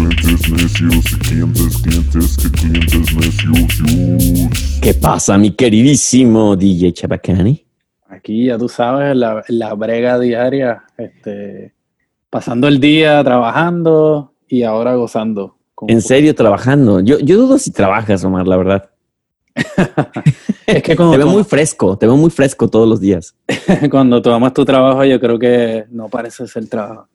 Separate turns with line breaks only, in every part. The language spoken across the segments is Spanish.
clientes necios, que clientes, clientes, que clientes necios.
¿Qué pasa, mi queridísimo DJ Chabacani?
Aquí ya tú sabes, la, la brega diaria, este, pasando el día trabajando y ahora gozando.
En serio, trabajando. Yo, yo dudo si trabajas, Omar, la verdad.
es que
Te veo muy fresco, te veo muy fresco todos los días.
cuando tomas tu trabajo, yo creo que no parece ser trabajo.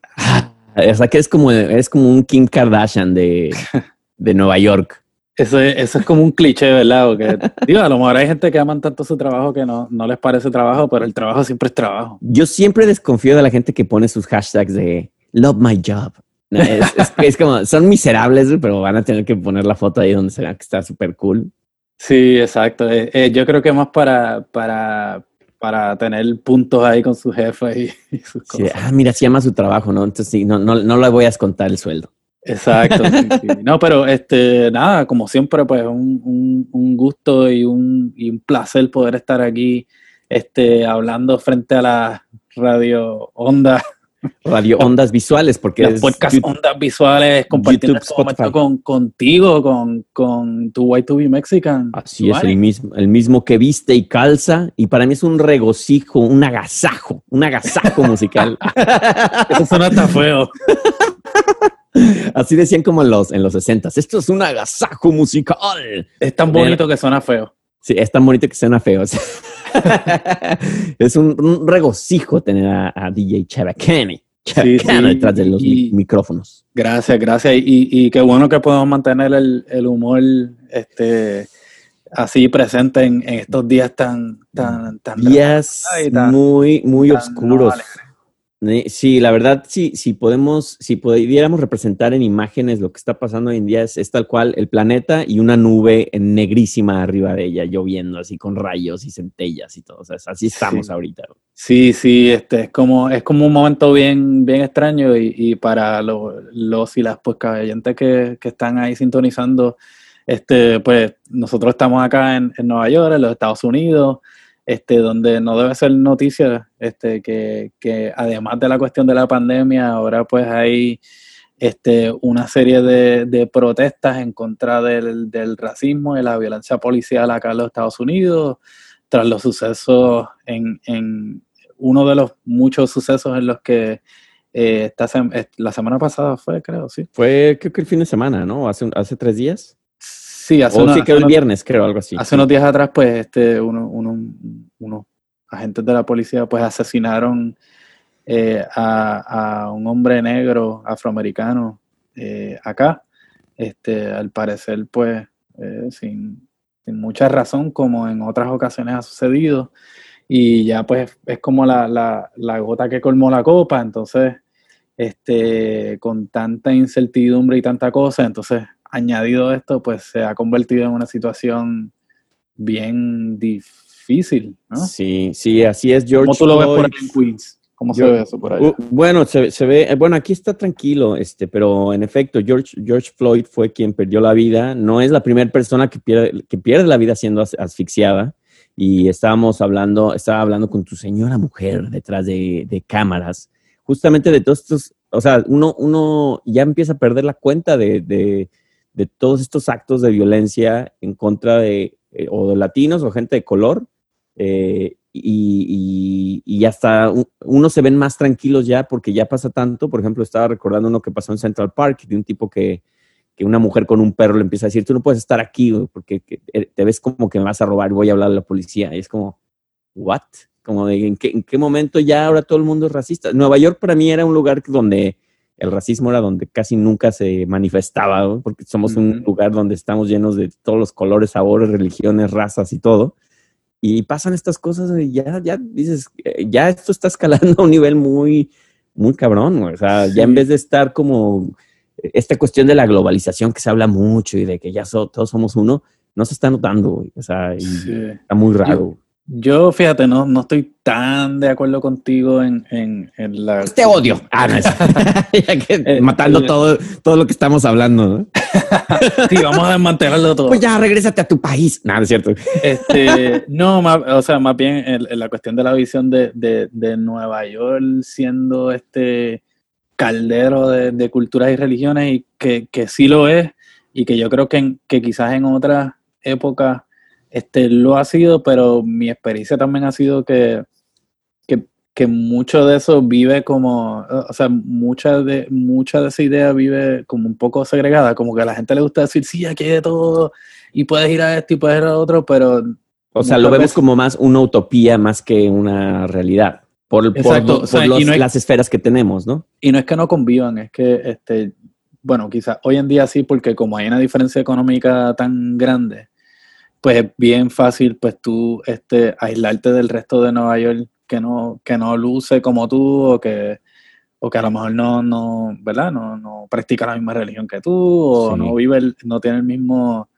O sea, que eres como, eres como un Kim Kardashian de, de Nueva York.
Eso es, eso es como un cliché, ¿verdad? Porque, digo, a lo mejor hay gente que aman tanto su trabajo que no, no les parece trabajo, pero el trabajo siempre es trabajo.
Yo siempre desconfío de la gente que pone sus hashtags de love my job. Es, es- es como, son miserables, pero van a tener que poner la foto ahí donde se que está súper cool.
Sí, exacto. Eh, eh, yo creo que más para, para, para tener puntos ahí con su jefe y, y sus
Sí,
cosas.
ah, mira, se llama su trabajo, ¿no? Entonces sí, no, no, no le voy a descontar el sueldo.
Exacto. sí, sí. No, pero este, nada, como siempre, pues un, un, un gusto y un, y un placer poder estar aquí este, hablando frente a la radio onda,
Radio Ondas Visuales, porque
las
es
podcast
YouTube-
ondas visuales, compartiendo este momento con, contigo, con, con tu Y2B Mexican.
Así es, el mismo, el mismo que viste y calza. Y para mí es un regocijo, un agasajo, un agasajo musical.
Eso suena tan feo.
Así decían como en los, en los 60 Esto es un agasajo musical.
Es tan bonito que suena feo.
Sí, es tan bonito que suena feo. es un, un regocijo tener a, a DJ Chavacani.
Sí, sí,
detrás de los
y-
micrófonos.
Gracias, gracias. Y, y qué bueno que podemos mantener el, el humor este, así presente en, en estos días tan, tan, tan
Días
tan-
muy, muy
tan
oscuros.
no
Sí, la verdad, sí, si podemos, si pudiéramos representar en imágenes lo que está pasando hoy en día, es, es tal cual el planeta y una nube negrísima arriba de ella, lloviendo así con rayos y centellas y todo. O sea, así estamos
Sí.
ahorita.
Sí, sí, este, es como, es como un momento bien, bien extraño y, y para lo- los y las pues oyentes que, que están ahí sintonizando, este, pues nosotros estamos acá en, en Nueva York, en los Estados Unidos, este, donde no debe ser noticia, este, que, además de la cuestión de la pandemia, ahora pues hay este, una serie de, protestas en contra del, racismo y la violencia policial acá en los Estados Unidos, tras los sucesos en, en uno de los muchos sucesos en los que eh, eh, la semana pasada fue, creo, sí.
Fue, creo que el fin de semana, ¿no? Hace, hace tres días.
Sí, hace,
o
una-
sí,
hace
el
unos-
viernes, creo, algo así.
hace unos días atrás, pues, este, uno- uno- unos agentes de la policía, pues, asesinaron eh, a, a un hombre negro afroamericano eh, acá. Este, al parecer, pues, eh, sin, sin mucha razón, como en otras ocasiones ha sucedido. Y ya, pues, es como la, la, la gota que colmó la copa. Entonces, este, con tanta incertidumbre y tanta cosa, entonces, añadido esto, pues, se ha convertido en una situación bien difícil, ¿no?
Sí, sí, así es, George.
¿Cómo tú lo ves por
Floyd.
ahí en Queens? ¿Cómo se ve eso por allá?
Uh, bueno, se, se ve, eh, bueno, aquí está tranquilo, este, pero en efecto, George, George Floyd fue quien perdió la vida. No es la primera persona que pierde, que pierde la vida siendo as- asfixiada. Y estábamos hablando, estaba hablando con tu señora mujer detrás de, de cámaras, justamente de todos estos, o sea, uno, uno ya empieza a perder la cuenta de, de, de todos estos actos de violencia en contra de, eh, o de latinos o gente de color. eh, y, y, y hasta u- unos se ven más tranquilos ya porque ya pasa tanto. Por ejemplo, estaba recordando uno que pasó en Central Park de un tipo que, que una mujer con un perro le empieza a decir, tú no puedes estar aquí porque que- eh, te ves como que me vas a robar, voy a hablar a la policía. Y es como, ¿what? Como de, ¿en qué, ¿en qué momento ya ahora todo el mundo es racista? Nueva York para mí era un lugar donde el racismo era donde casi nunca se manifestaba, ¿no? porque somos un lugar donde estamos llenos de todos los colores, sabores, religiones, razas y todo. Y pasan estas cosas y ya, ya dices, eh, ya esto está escalando a un nivel muy, muy cabrón. O sea, ya en vez de estar como esta cuestión de la globalización que se habla mucho y de que ya so- todos somos uno, no se está notando. O sea,
Sí.
está muy raro.
Yo, fíjate, no, no estoy tan de acuerdo contigo en, en, en la...
Te odio. Ah, no, es- que
Eh,
matando
eh,
todo, todo lo que estamos hablando, ¿no?
Sí, vamos a desmantelarlo todo.
Pues ya, regrésate a tu país. Nada, es cierto.
Este, no, más, o sea, más bien en, en la cuestión de la visión de, de, de Nueva York siendo este caldero de, de culturas y religiones y que, que sí lo es y que yo creo que, que quizás en otras épocas este, lo ha sido, pero mi experiencia también ha sido que, que, que mucho de eso vive como, o sea, mucha de, mucha de esa idea vive como un poco segregada, como que a la gente le gusta decir, sí, aquí hay de todo, y puedes ir a esto y puedes ir a otro, pero
O sea, lo vemos
veces-
como más una utopía más que una realidad. Por, por- por
o sea,
los-
no hay-
las esferas que tenemos, ¿no?
Y no es que no convivan, es que, este, bueno, quizás hoy en día sí, porque como hay una diferencia económica tan grande, pues es bien fácil, pues tú, este, aislarte del resto de Nueva York que no, que no luce como tú o que, o que a lo mejor no, no, ¿verdad? No, no practica la misma religión que tú o
Sí.
no vive, el- no tiene el mismo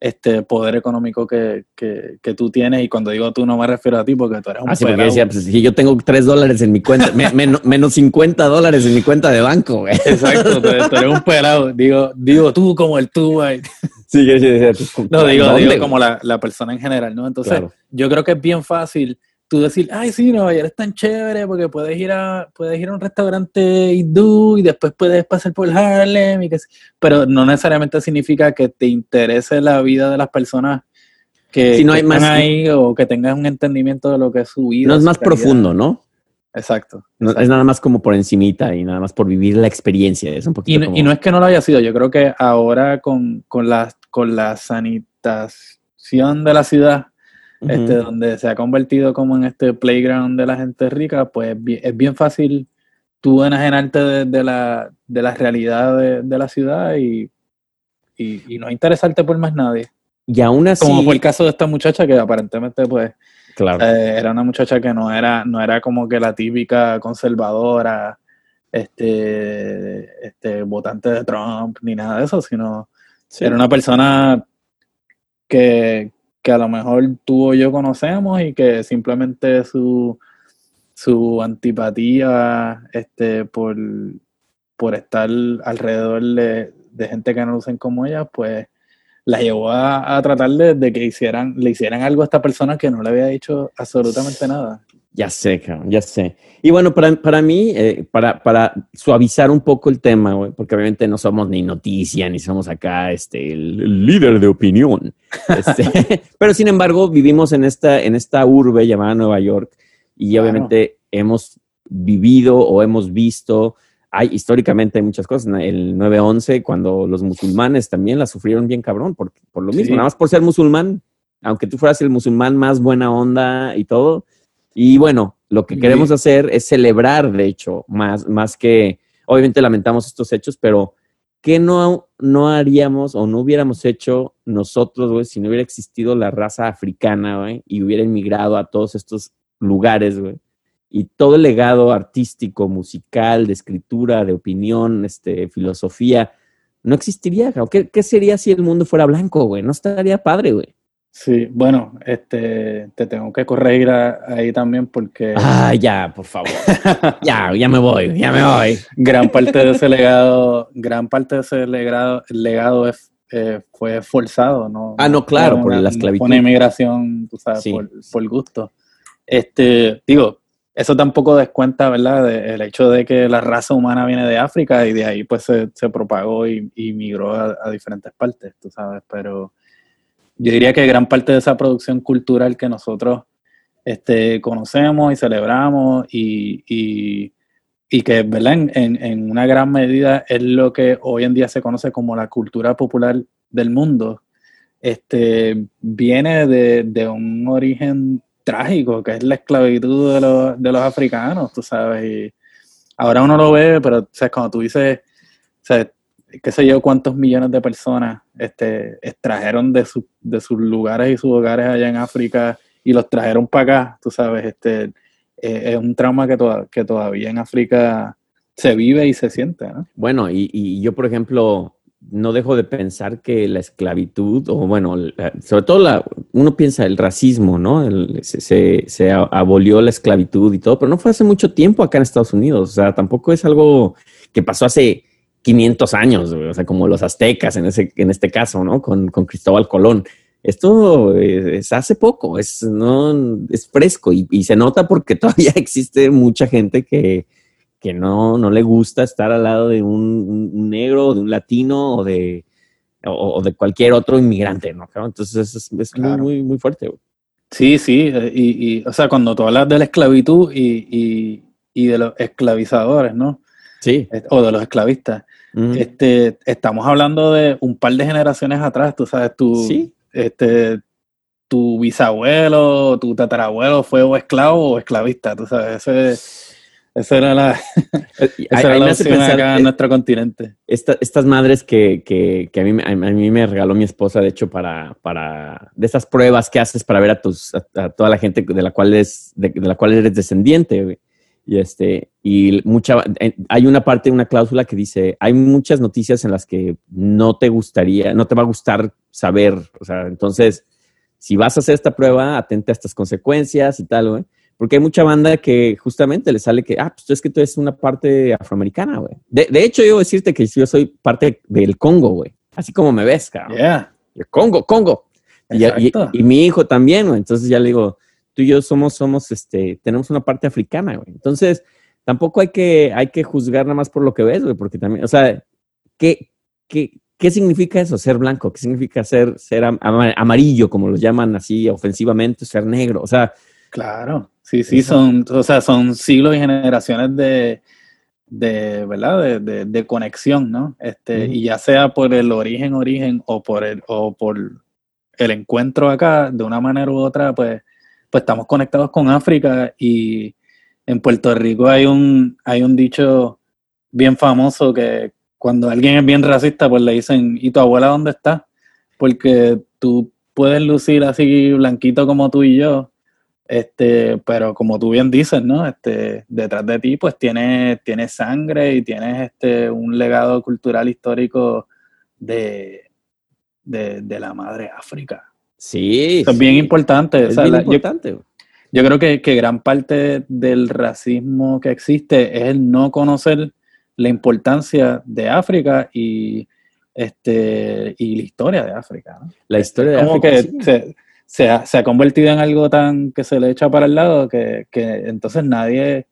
este poder económico que, que, que tú tienes y cuando digo tú no me refiero a ti porque tú eres un
Así porque
pelado.
decía, pues si yo tengo tres dólares en mi cuenta, me- menos, menos 50 dólares en mi cuenta de banco, güey.
Exacto, tú, tú eres un pelado. Digo, digo tú como el tú, güey.
Sí, yo sí decía, pues,
No, digo,
¿dónde,
digo como la, la persona en general, ¿no? Entonces,
Claro.
yo creo que es bien fácil tú decir, ay, sí, Nueva York es tan chévere porque puedes ir a, puedes ir a un restaurante hindú y después puedes pasar por Harlem, y que, pero no necesariamente significa que te interese la vida de las personas que,
Sí, no
que
hay
están
más-
ahí o que tengas un entendimiento de lo que es su vida.
No es más
realidad.
profundo, ¿no?
Exacto.
No, es nada más como por encimita y nada más por vivir la experiencia. Es un
Y
poquito
no,
como-
y no es que no lo haya sido, yo creo que ahora con, con, la, con la sanitación de la ciudad, Este, donde se ha convertido como en este playground de la gente rica, pues es bien, es bien fácil tú enajenarte de, de la, de la realidad de, de la ciudad y, y, y no interesarte por más nadie.
Y aún así,
Como fue el caso de esta muchacha que aparentemente pues
claro,
eh, era una muchacha que no era, no era como que la típica conservadora, este, este, votante de Trump, ni nada de eso, sino
sí.
era una persona que, que a lo mejor tú o yo conocemos y que simplemente su, su antipatía este, por, por estar alrededor de, gente que no lucen como ella, pues la llevó a, a tratar de, de que hicieran, le hicieran algo a esta persona que no le había dicho absolutamente nada.
Ya sé, cabrón, ya sé. Y bueno, para, para mí, eh, para, para suavizar un poco el tema, güey, porque obviamente no somos ni noticia, ni somos acá este, el, líder de opinión. Este, pero sin embargo, vivimos en esta, en esta urbe llamada Nueva York y
Claro.
obviamente hemos vivido o hemos visto, hay históricamente hay muchas cosas. El 9-11, cuando los musulmanes también la sufrieron bien cabrón, por, por lo mismo,
Sí.
nada más por ser musulmán, aunque tú fueras el musulmán más buena onda y todo. Y bueno, lo que
Sí.
queremos hacer es celebrar, de hecho, más, más que, obviamente lamentamos estos hechos, pero ¿qué no, no haríamos o no hubiéramos hecho nosotros, güey, si no hubiera existido la raza africana, güey, y hubiera inmigrado a todos estos lugares, güey? Y todo el legado artístico, musical, de escritura, de opinión, este, filosofía, no existiría. ¿Qué, qué sería si el mundo fuera blanco, güey? No estaría padre, güey.
Sí, bueno, este, te tengo que corregir a- ahí también porque
Ah, ya, por favor. ya, ya me voy, ya me voy.
gran parte de ese legado, gran parte de ese legado, legado es, eh, fue forzado, ¿no?
Ah, no, claro, por la esclavitud.
una inmigración, tú sabes,
Sí.
por, por gusto. Este, digo, eso tampoco descuenta, ¿verdad? De- el hecho de que la raza humana viene de África y de ahí pues se, se propagó y, y migró a, a diferentes partes, tú sabes, pero yo diría que gran parte de esa producción cultural que nosotros este, conocemos y celebramos y, y, que. En, una gran medida es lo que hoy en día se conoce como la cultura popular del mundo, este, viene de, de un origen trágico, que es la esclavitud de los, de los africanos, tú sabes, y ahora uno lo ve, pero o cuando tú dices, qué sé yo, cuántos millones de personas este, extrajeron de, su- de sus lugares y sus hogares allá en África y los trajeron para acá, tú sabes, este, eh, es un trauma que, toda- que todavía en África se vive y se siente, ¿no?
Bueno, y, y yo, por ejemplo, no dejo de pensar que la esclavitud, o bueno, la- sobre todo la, uno piensa el racismo, ¿no? El- se, se- se abolió la esclavitud y todo, pero no fue hace mucho tiempo acá en Estados Unidos. O sea, tampoco es algo que pasó hace 500 años, o sea, como los aztecas en, ese, en este caso, ¿no? Con, con Cristóbal Colón. Esto eh, es hace poco, es, no, es fresco y, y se nota porque todavía existe mucha gente que, que no, no le gusta estar al lado de un, un negro, de un latino o de, o, de cualquier otro inmigrante, ¿no? Entonces es, es muy, muy, muy fuerte.
Sí, sí, eh, y, y, o sea, cuando tú hablas de la esclavitud y, y, y de los esclavizadores, ¿no?
Sí.
O de los esclavistas. Este, estamos hablando de un par de generaciones atrás, tú sabes, tu, este, tu bisabuelo, tu tatarabuelo fue o esclavo o esclavista, tú sabes, ese esa era la, esa era la acá en nuestro continente.
estas madres que, que, que a, mí, a, mí, me regaló mi esposa, de hecho, para, para de esas pruebas que haces para ver a, tus, a, toda la gente de la cual, es, de, la cual eres descendiente. Y, este, y mucha, hay una parte, una cláusula que dice, hay muchas noticias en las que no te gustaría, no te va a gustar saber. O sea, entonces, si vas a hacer esta prueba, atente a estas consecuencias y tal, güey. Porque hay mucha banda que justamente le sale que, ah, pues es que tú eres una parte afroamericana, güey. De, de, hecho, yo decirte que yo soy parte del Congo, güey. Así como me ves, cabrón.
Yeah.
Congo, Congo. Y, y, y, mi hijo también, güey. Entonces ya le digo, tú y yo somos, somos, este, tenemos una parte africana, güey. Entonces, tampoco hay que, hay que juzgar nada más por lo que ves, güey, porque también, o sea, ¿qué, qué, qué significa eso, ser blanco? ¿Qué significa ser, ser amarillo, como lo llaman así ofensivamente, ser negro? O sea,
Claro, sí, sí, son, o sea, son siglos y generaciones de, de ¿verdad? De, de, conexión, ¿no? Este, Y ya sea por el origen, origen, o por el, o por el encuentro acá, de una manera u otra, pues, pues estamos conectados con África y en Puerto Rico hay un, hay un dicho bien famoso que cuando alguien es bien racista, pues le dicen, ¿y tu abuela dónde está? Porque tú puedes lucir así blanquito como tú y yo, este, pero como tú bien dices, ¿no? Este, detrás de ti, pues tienes, tienes sangre y tienes este, un legado cultural histórico de, de, la madre África.
Sí.
Eso es bien importante.
Es bien importante.
Yo, creo que, que, gran parte del racismo que existe es el no conocer la importancia de África y, este, y la historia de África.
La historia de África.
Que se ha, se ha, convertido en algo tan que se le echa para el lado que, que entonces nadie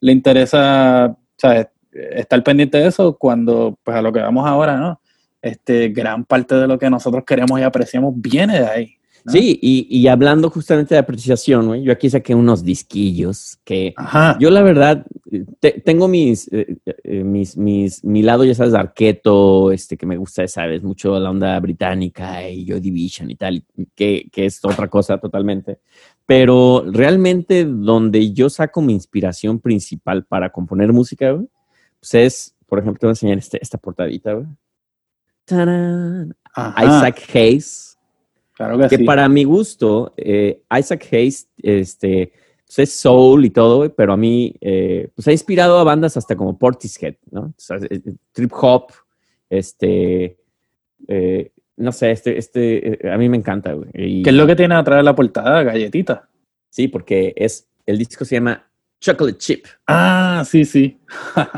le interesa ¿sabes? estar pendiente de eso cuando, pues a lo que vamos ahora, ¿no? Este, gran parte de lo que nosotros queremos y apreciamos viene de ahí.
Sí, y, y, hablando justamente de apreciación, yo aquí saqué unos disquillos que yo la verdad tengo mis, eh, eh, mis, mis, mi lado, ya sabes, de arqueto, este, que me gusta, sabes, mucho la onda británica y Joy Division y tal, que, que es otra cosa totalmente. Pero realmente donde yo saco mi inspiración principal para componer música, pues es, por ejemplo, te voy a enseñar este, esta portadita, güey. Isaac Hayes que, para mi gusto, eh, Isaac Hayes, este, pues es soul y todo, pero a mí, eh, pues ha inspirado a bandas hasta como Portishead, ¿no? Eh, trip hop, este, no sé, este, este, a mí me encanta, güey.
¿Qué es lo que tiene atrás de la portada? Galletita.
Sí, porque es, el disco se llama Chocolate Chip.
Ah, sí, sí.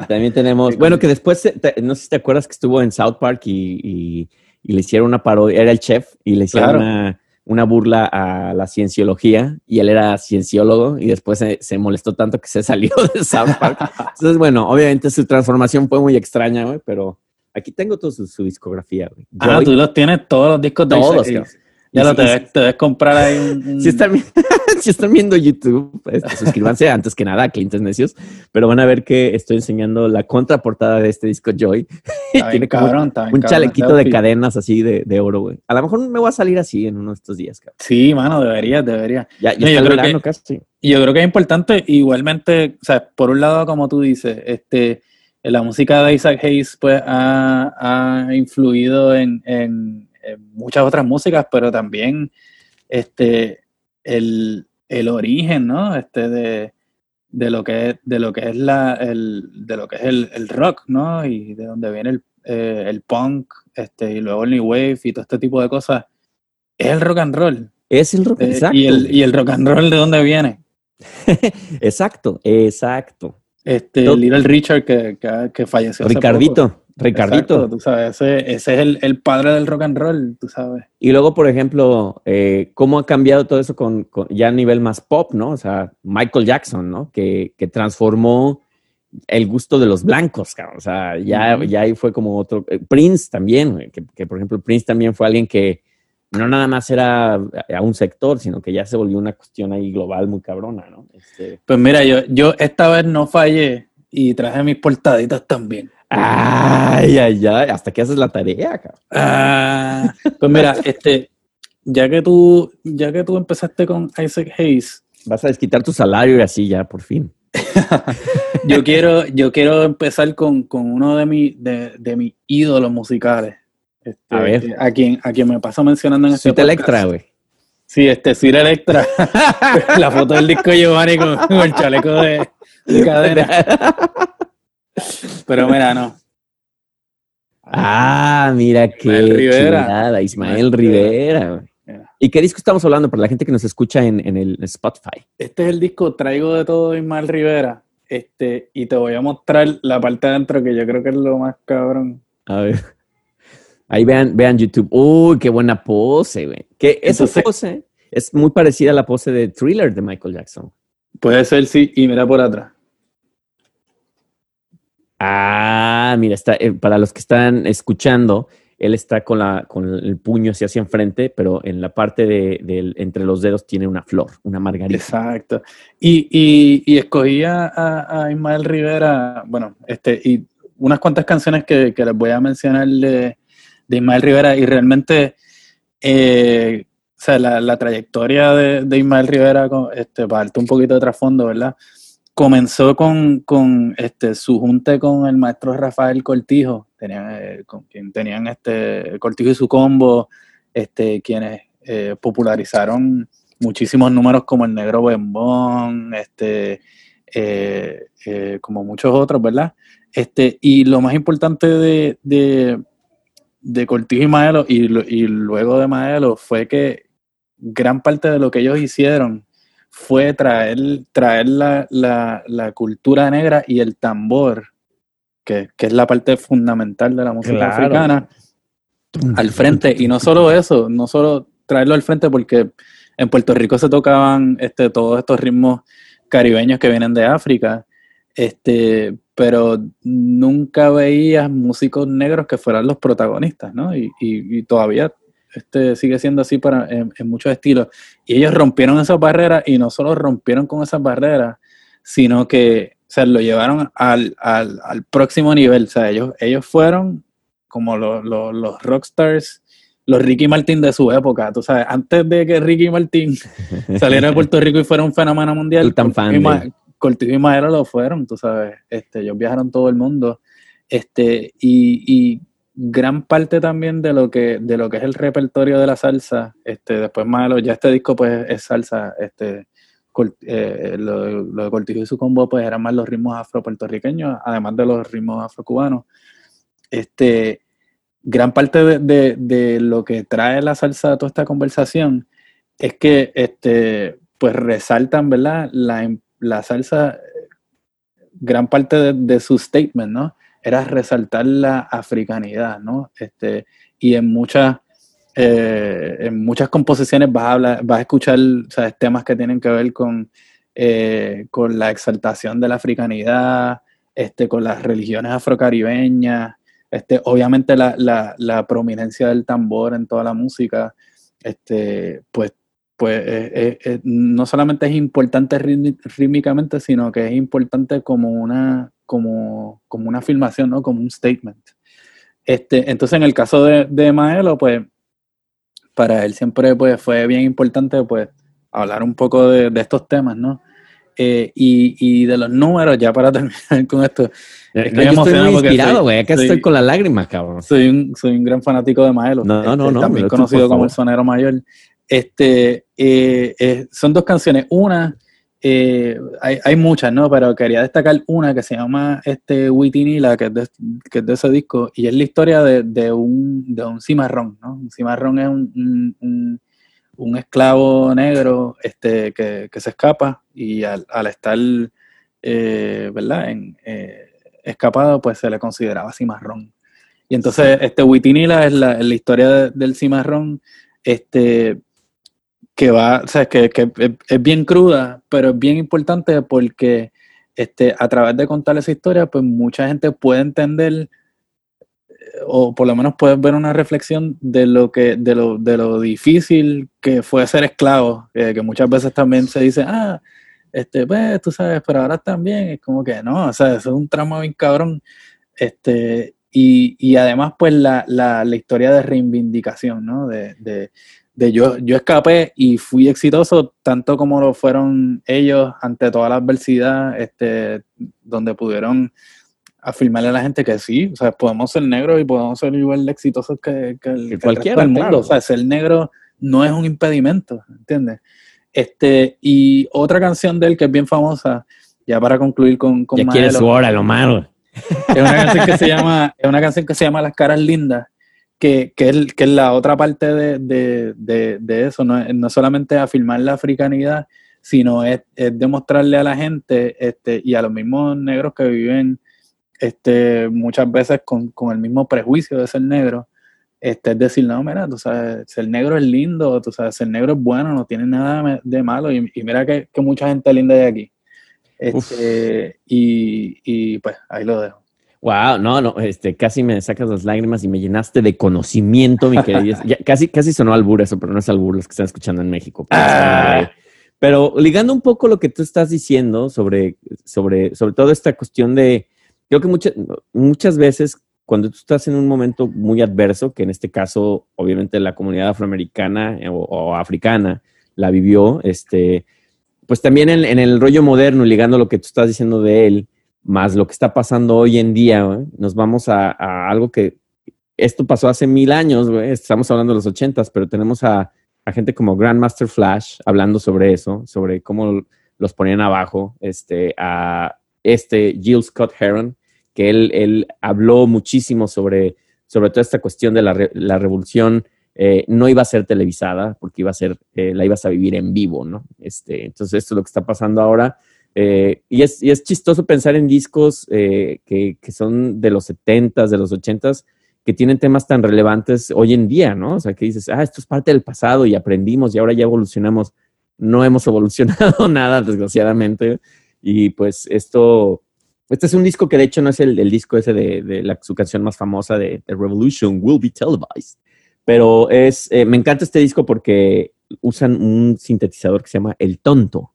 También tenemos, bueno, que después, no sé si te acuerdas que estuvo en South Park y y le hicieron una parodia, era el chef, y le hicieron una, burla a la cienciología, y él era cienciólogo, y después se, molestó tanto que se salió de South Park. Entonces, bueno, obviamente su transformación fue muy extraña, güey, pero aquí tengo toda su, discografía, güey.
Ah, tú los tienes todos los discos de Todos, ya lo te, debes, comprar ahí un...
si, están, si, están, viendo YouTube, pues, suscríbanse antes que nada a Clientes Necios, pero van a ver que estoy enseñando la contraportada de este disco Joy. Tiene cabrón, un chalequito de cadenas así de, de oro, güey. A lo mejor me voy a salir así en uno de estos días, cabrón.
Sí, mano, debería, debería.
Ya, ya yo, creo que, casi.
yo creo que es importante, igualmente, o sea, por un lado, como tú dices, este la música de Isaac Hayes pues ha, ha influido en, en, muchas otras músicas, pero también este, el, origen, ¿no? Este de, de, lo que es, de lo que es la, el, de lo que es el, rock, ¿no? Y de donde viene el, eh, el, punk, este, y luego el new wave y todo este tipo de cosas. Es el rock and roll.
Es el rock,
eh, y, el, y el rock and roll de dónde viene.
exacto, exacto.
Este, Little Richard que, que, falleció.
Ricardito. Ricardito.
tú sabes, ese, es el, padre del rock and roll, tú sabes.
Y luego, por ejemplo, eh, ¿cómo ha cambiado todo eso con, ya a nivel más pop, ¿no? O sea, Michael Jackson, ¿no? Que, transformó el gusto de los blancos, cabrón. O sea, ya, ya ahí fue como otro. eh, Prince también, que, que, por ejemplo Prince también fue alguien que no nada más era a, a un sector, sino que ya se volvió una cuestión ahí global muy cabrona, ¿no? Este,
Pues mira, yo, yo esta vez no fallé y traje mis portaditas también.
Ay, ay, ay, hasta que haces la tarea, cabrón.
Ah, pues mira, este, ya que tú, ya que tú empezaste con Isaac Hayes,
Vas a desquitar tu salario y así ya, por fin.
yo quiero, yo quiero empezar con, con uno de, mi, de, de mis ídolos musicales. Este,
A ver.
A quien, a quien me paso mencionando en este
Suite
podcast.
Electra, güey.
Sí, este, Sir Electra. La foto del disco Giovanni con, con el chaleco de, de cadena. Pero mira, no.
Ah, mira qué
Ismael Rivera.
Ismael Rivera. ¿Y qué disco estamos hablando para la gente que nos escucha en, en el Spotify?
Este es el disco Traigo de todo de Ismael Rivera. Este, y te voy a mostrar la parte de adentro que yo creo que es lo más cabrón.
A ver. Ahí vean, vean YouTube. Uy, qué buena pose, güey. Que esa
Entonces-
pose es muy parecida a la pose de Thriller de Michael Jackson.
Puede ser sí, y mira por atrás.
Ah, mira, está, eh, para los que están escuchando, él está con, la, con el puño así hacia enfrente, pero en la parte de, del- entre los dedos tiene una flor, una margarita.
Exacto. Y, y, y escogí a, a- Ismael Rivera, bueno, este, y unas cuantas canciones que, que les voy a mencionar de, de Ismael Rivera, y realmente, eh, o sea, la, la trayectoria de, de Ismael Rivera, este, para un poquito de trasfondo, ¿verdad? Comenzó con, con este, su junte con el maestro Rafael Cortijo, tenían, eh, con quien tenían este, Cortijo y su combo, este, quienes eh, popularizaron muchísimos números como el Negro Bembón, este, eh, eh, como muchos otros, ¿verdad? Este, y lo más importante de, de, Cortijo y Maelo, y, y luego de Maelo, fue que gran parte de lo que ellos hicieron fue traer, traer la, la- la cultura negra y el tambor, que, que es la parte fundamental de la música
Claro.
africana, al frente. Y no solo eso, no solo traerlo al frente, porque en Puerto Rico se tocaban este, todos estos ritmos caribeños que vienen de África, este, pero nunca veías músicos negros que fueran los protagonistas, ¿no? Y, y- y todavía este, sigue siendo así para, en, en muchos estilos. Y ellos rompieron esas barreras y no solo rompieron con esas barreras, sino que o sea, lo llevaron al, al, al próximo nivel. O sea, ellos, ellos fueron como los, los, los rockstars, los Ricky Martin de su época. Tú sabes, antes de que Ricky Martin saliera de Puerto Rico y fuera un fenómeno mundial,
tan fan
y
de.
Cortijo y Maera lo fueron, tú sabes. Este, ellos viajaron todo el mundo. Este, y, y gran parte también de lo que, de lo que es el repertorio de la salsa, este, después Malo, ya este disco pues es salsa, este, eh, lo, de- Cortijo y su combo pues eran más los ritmos afro-puertorriqueños, además de los ritmos afro-cubanos. Este, gran parte de, de- lo que trae la salsa a toda esta conversación es que este, pues resaltan, ¿verdad? La, la salsa, gran parte de su statement, ¿no? Era resaltar la africanidad, ¿no? Este, y en muchas, eh, en muchas composiciones vas a, hablar, vas a escuchar temas que tienen que ver con, eh, con la exaltación de la africanidad, este, con las religiones afrocaribeñas, este, obviamente la, la, la prominencia del tambor en toda la música, este, pues, pues eh, no solamente es importante rítmi- rítmicamente, sino que es importante como una, como, como una afirmación, ¿no? Como un statement. Este, entonces, en el caso de, de Maelo, pues, para él siempre pues, fue bien importante, pues, hablar un poco de, de estos temas, ¿no? Eh, y, y de los números, ya para terminar con esto, Estoy
no, yo estoy inspirado, güey. Acá
soy-
estoy con la lágrima, cabrón.
soy un, soy un gran fanático de Maelo.
No, no,
este,
no,
También
pero tú,
conocido como el sonero mayor. Este, eh, eh, son dos canciones. Una, eh, hay, hay muchas, ¿no? Pero quería destacar una que se llama este Witinila, que es de, que es de ese disco, y es la historia de, de un, de un cimarrón, ¿no? Un cimarrón es un, un- un- un esclavo negro este, que, que se escapa y al, al estar, eh, ¿verdad? En, eh, escapado, pues se le consideraba cimarrón. Y entonces, este Witinila es la, es la historia de- del cimarrón, este, que va, o sea, que, que es, es bien cruda, pero es bien importante porque este, a través de contar esa historia, pues mucha gente puede entender o por lo menos puedes ver una reflexión de lo que de lo, de lo difícil que fue ser esclavo, que muchas veces también se dice, ah, este, pues, tú sabes, pero ahora también es como que no, o sea, eso es un tramo bien cabrón, este, y, y además, pues, la, la, la, historia de reivindicación, ¿no? De, de, de, yo, yo escapé y fui exitoso tanto como lo fueron ellos ante toda la adversidad, este, donde pudieron afirmarle a la gente que sí, o sea, podemos ser negros y podemos ser igual de exitosos que, que, el,
cualquiera del
mundo. O sea, ser negro no es un impedimento, ¿entiendes? Este, y otra canción de él que es bien famosa, ya para concluir con, con
ya quiere su hora, lo malo.
Es una canción que se llama, es una canción que se llama Las caras lindas, que, que, es, que la otra parte de, de, de, de eso, no, no solamente afirmar la africanidad, sino es, es, demostrarle a la gente este, y a los mismos negros que viven este, muchas veces con, con, el mismo prejuicio de ser negro, este, es decir, no, mira, tú sabes, ser negro es lindo, tú sabes, ser negro es bueno, no tiene nada de malo, y, y mira que, que, mucha gente linda hay aquí. Este, y, y, pues ahí lo dejo.
Wow, no, no, este, casi me sacas las lágrimas y me llenaste de conocimiento, mi querido. casi, casi sonó albur eso, pero no es albur los que están escuchando en México. Pero, ah. pero ligando un poco lo que tú estás diciendo sobre, sobre, sobre todo esta cuestión de, creo que muchas, muchas veces cuando tú estás en un momento muy adverso, que en este caso, obviamente, la comunidad afroamericana o, o africana la vivió, este, pues también en, en, el rollo moderno, ligando lo que tú estás diciendo de él, más lo que está pasando hoy en día, nos vamos a, algo que esto pasó hace mil años, estamos hablando de los ochentas, pero tenemos a, gente como Grandmaster Flash hablando sobre eso, sobre cómo los ponían abajo, este, a este Jill Scott Heron, que él, él habló muchísimo sobre, sobre toda esta cuestión de la, la revolución. Eh, no iba a ser televisada porque iba a ser, eh, la ibas a vivir en vivo, ¿no? Este, entonces, esto es lo que está pasando ahora. Eh, y, es, y, es, chistoso pensar en discos eh, que, que, son de los 70s, de los 80s, que tienen temas tan relevantes hoy en día, ¿no? O sea, que dices, ah, esto es parte del pasado y aprendimos y ahora ya evolucionamos. No hemos evolucionado nada, desgraciadamente. Y pues esto, este es un disco que de hecho no es el, el disco ese de, de la, su canción más famosa de The Revolution Will Be Televised, pero es, eh, me encanta este disco porque usan un sintetizador que se llama El Tonto,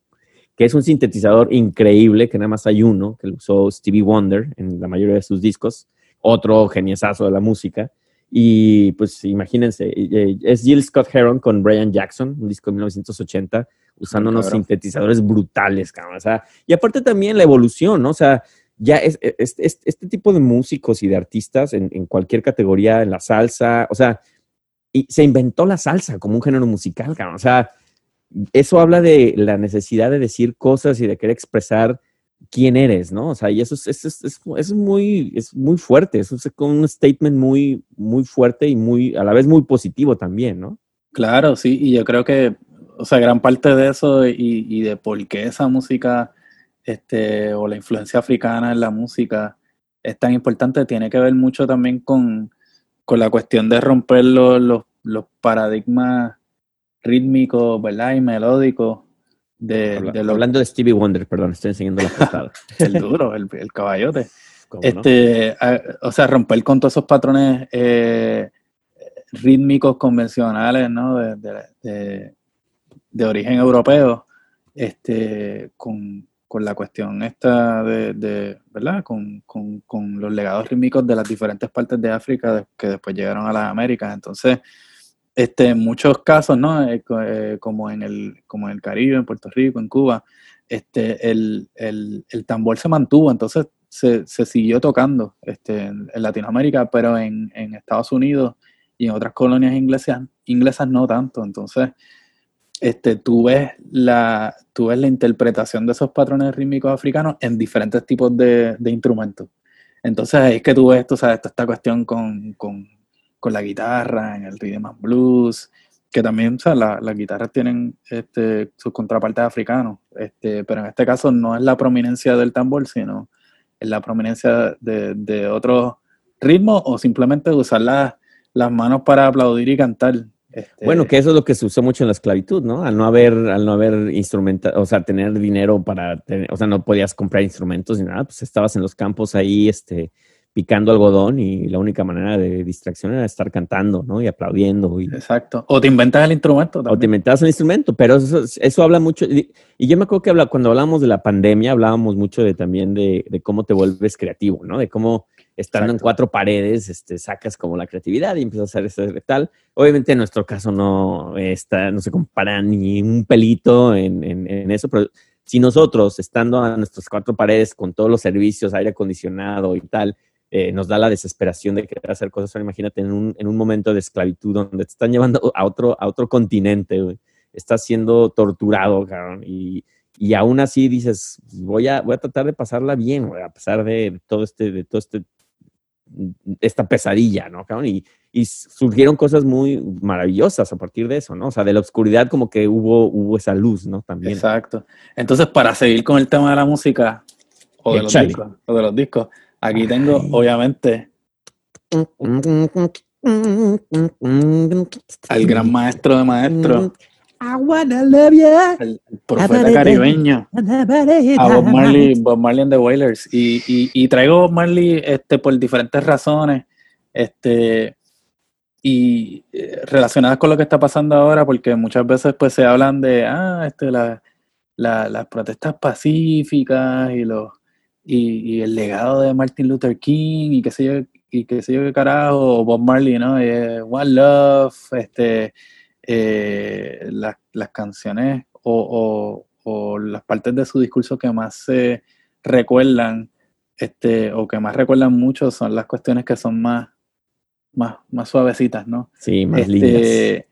que es un sintetizador increíble, que nada más hay uno, que lo usó Stevie Wonder en la mayoría de sus discos, otro geniesazo de la música. Y pues imagínense, es Jill Scott Heron con Brian Jackson, un disco de 1980, usando unos sintetizadores brutales, cabrón. O sea, y aparte también la evolución, ¿no? O sea, ya es, es, es, este tipo de músicos y de artistas en, en, cualquier categoría, en la salsa, o sea, y se inventó la salsa como un género musical, cabrón. O sea, eso habla de la necesidad de decir cosas y de querer expresar quién eres, ¿no? O sea, y eso es, es, es, es muy, es muy fuerte, eso es un statement muy, muy fuerte y muy, a la vez muy positivo también, ¿no?
Claro, sí, y yo creo que, o sea, gran parte de eso y, y de por qué esa música este, o la influencia africana en la música es tan importante, tiene que ver mucho también con, con la cuestión de romper los, los, los, paradigmas rítmicos, ¿verdad? Y melódicos. De,
Habla,
de lo,
hablando de Stevie Wonder, perdón, estoy enseñando la portada.
el duro, el, el caballote. Este, no? a, o sea, romper con todos esos patrones eh, rítmicos convencionales, ¿no? De, de, de, de origen europeo, este, con, con la cuestión esta de, de ¿verdad? Con, con, con, los legados rítmicos de las diferentes partes de África que después llegaron a las Américas. Entonces, este, en muchos casos, ¿no? Eh, eh, como, en el, como en el Caribe, en Puerto Rico, en Cuba, este, el, el, el tambor se mantuvo, entonces se, se siguió tocando este, en, en, Latinoamérica, pero en, en Estados Unidos y en otras colonias inglesas, inglesas no tanto. Entonces, este, tú, ves la, tú ves la interpretación de esos patrones rítmicos africanos en diferentes tipos de, de instrumentos. Entonces es que tú ves, sabes, esta cuestión con, con, con, la guitarra, en el rhythm and blues, que también, o sea, la, las guitarras tienen este, sus contrapartes africanos, este, pero en este caso no es la prominencia del tambor, sino es la prominencia de, de otros ritmos o simplemente usar la, las manos para aplaudir y cantar Este,
Bueno, que eso es lo que se usó mucho en la esclavitud, ¿no? Al no haber, al no haber instrumenta, o sea, tener dinero para tener, o sea, no podías comprar instrumentos ni nada, pues estabas en los campos ahí, este, picando algodón y la única manera de distracción era estar cantando, ¿no? Y aplaudiendo y,
Exacto. O te inventas el instrumento
o te inventabas el instrumento, pero eso, eso habla mucho. Y, y yo me acuerdo que habla, cuando hablábamos de la pandemia, hablábamos mucho de también de, de cómo te vuelves creativo, ¿no? De cómo estando en cuatro paredes, este, sacas como la creatividad y empiezas a hacer eso tal. Obviamente en nuestro caso no está, no se compara ni un pelito en, en- en eso, pero si nosotros, estando a nuestras cuatro paredes con todos los servicios, aire acondicionado y tal, eh, nos da la desesperación de querer hacer cosas, ahora imagínate en un, en un momento de esclavitud donde te están llevando a otro, a otro continente, güey. estás siendo torturado, cabrón, y, y aún así dices, voy a, voy a tratar de pasarla bien, güey, a pesar de todo este, de todo este, esta pesadilla, ¿no, cabrón? Y, y surgieron cosas muy maravillosas a partir de eso, ¿no? O sea, de la oscuridad como que hubo, hubo esa luz, ¿no? También.
Exacto. Entonces, para seguir con el tema de la música o de los discos, o de los discos, aquí tengo,
Ay.
obviamente, al gran maestro de maestros,
I wanna love you.
el profeta caribeño, a Bob Marley, Bob Marley and the Wailers. Y, y, y traigo Bob Marley este, por diferentes razones, este, y eh, relacionadas con lo que está pasando ahora, porque muchas veces pues se hablan de, ah, este, la, la- las protestas pacíficas y los y, y el legado de Martin Luther King y qué sé yo, y qué sé yo qué carajo, o Bob Marley, ¿no? Eh, One Love, este, eh, las, las canciones o, o- o las partes de su discurso que más se recuerdan, este, o que más recuerdan mucho son las cuestiones que son más, más, más suavecitas, ¿no?
Sí, más
Este,
lindas.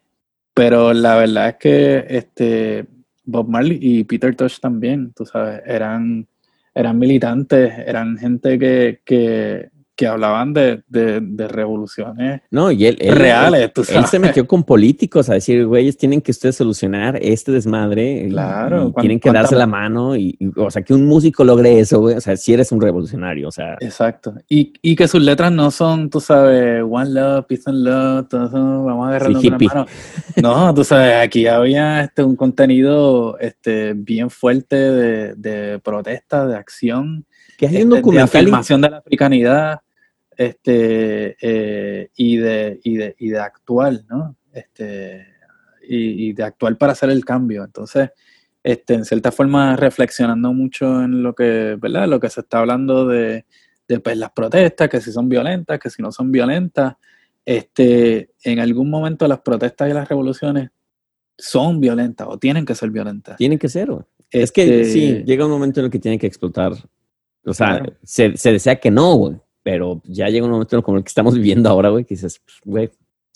Pero la verdad es que este, Bob Marley y Peter Tosh también, tú sabes, eran, eran militantes, eran gente que, que, que hablaban de, de, de revoluciones
No, y él, él-
reales,
Él se metió con políticos a decir, güeyes, tienen que ustedes solucionar este desmadre.
Claro,
y tienen que darse la mano. Y, y, o sea, que un músico logre eso, güey. O sea, si eres un revolucionario. O sea,
Exacto. Y, y que sus letras no son, tú sabes, One Love, Peace and Love, todo eso, vamos a agarrarnos
Sí,
de la mano. No, tú sabes, aquí había este, un contenido este, bien fuerte de, de protesta, de acción.
Que hay
este,
un
de
documental.
afirmación de la africanidad este, eh, y, de, y, de, y de actuar, ¿no? Este, y, y de actuar para hacer el cambio. Entonces, este, en cierta forma, reflexionando mucho en lo que, ¿verdad? Lo que se está hablando de, de pues, las protestas, que si son violentas, que si no son violentas. Este, en algún momento las protestas y las revoluciones son violentas o tienen que ser violentas.
Tienen que ser. Es que
Este,
sí, llega un momento en el que tiene que explotar. O sea,
Claro.
se, se desea que no, güey. Pero ya llega un momento como el que estamos viviendo ahora, güey, que dices, pues, güey,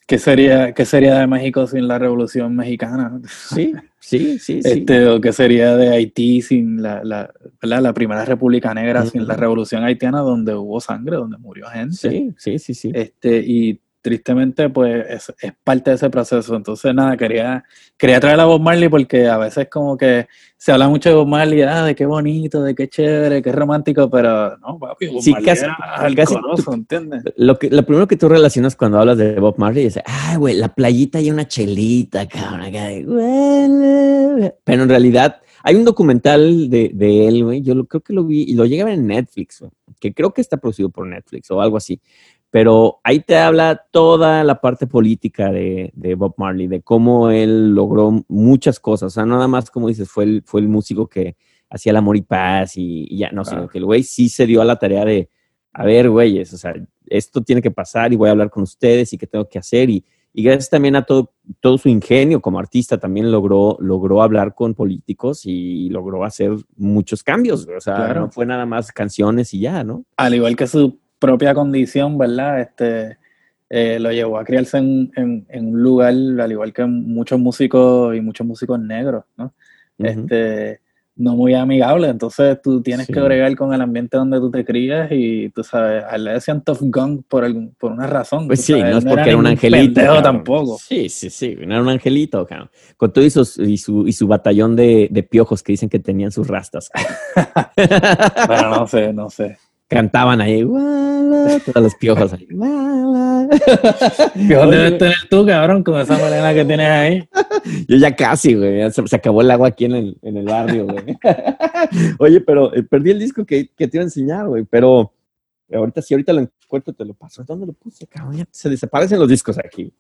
¿Qué sería, ¿Qué sería de México sin la Revolución Mexicana?
sí, sí, sí, sí.
Este, o qué sería de Haití sin la, la, ¿verdad? la primera República Negra, sin la. Revolución Haitiana, donde hubo sangre, donde murió gente.
Sí, sí, sí, sí.
Este, y tristemente, pues es, es parte de ese proceso. Entonces, nada, quería, quería traer a Bob Marley porque a veces como que se habla mucho de Bob Marley, ah, de qué bonito, de qué chévere, qué romántico, pero no, papi, Bob
Sí,
Marley
casi-
era
casi-. Lo, que, lo primero que tú relacionas cuando hablas de Bob Marley es, ay, güey, la playita y una chelita, cabrón. Pero en realidad hay un documental de, de él, güey. Yo lo, creo que lo vi y lo llegué a ver en Netflix, güey, que creo que está producido por Netflix o algo así. Pero ahí te habla toda la parte política de, de Bob Marley, de cómo él logró muchas cosas. O sea, nada más, como dices, fue el, fue el músico que hacía el amor y paz y, y ya, no, sino que el güey sí se dio a la tarea de, a ver, güeyes, o sea, esto tiene que pasar y voy a hablar con ustedes y qué tengo que hacer. Y, y gracias también a todo, todo su ingenio como artista, también logró, logró hablar con políticos y logró hacer muchos cambios. O sea,
Claro.
no fue nada más canciones y ya, ¿no?
al igual que su propia condición, ¿verdad? Este, eh, lo llevó a criarse en, en- en un lugar, al igual que muchos músicos y muchos músicos negros, ¿no?
Ujú.
Este, no muy amigable, entonces tú tienes
Sí.
que bregar con el ambiente donde tú te crías y tú sabes, a él le decían Tough Gun por, algún- por una razón.
Pues sí,
sabes,
no es porque era un angelito. cabrón.
tampoco.
Sí, sí, sí, no era un angelito. Con todo y, sus- y su, y su batallón de, de piojos que dicen que tenían sus rastas.
Pero no sé, no sé.
Cantaban ahí, "Wala", todos los piojos ahí.
Piojos debes tener tú, cabrón, con esa melena que tienes ahí.
Yo ya casi, güey, ya se, se acabó el agua aquí en el, en el barrio, güey. Oye, pero eh, perdí el disco que, que te iba a enseñar, güey, pero ahorita sí, ahorita lo encuentro, te lo paso. ¿Dónde lo puse, cabrón? Ya se desaparecen los discos aquí.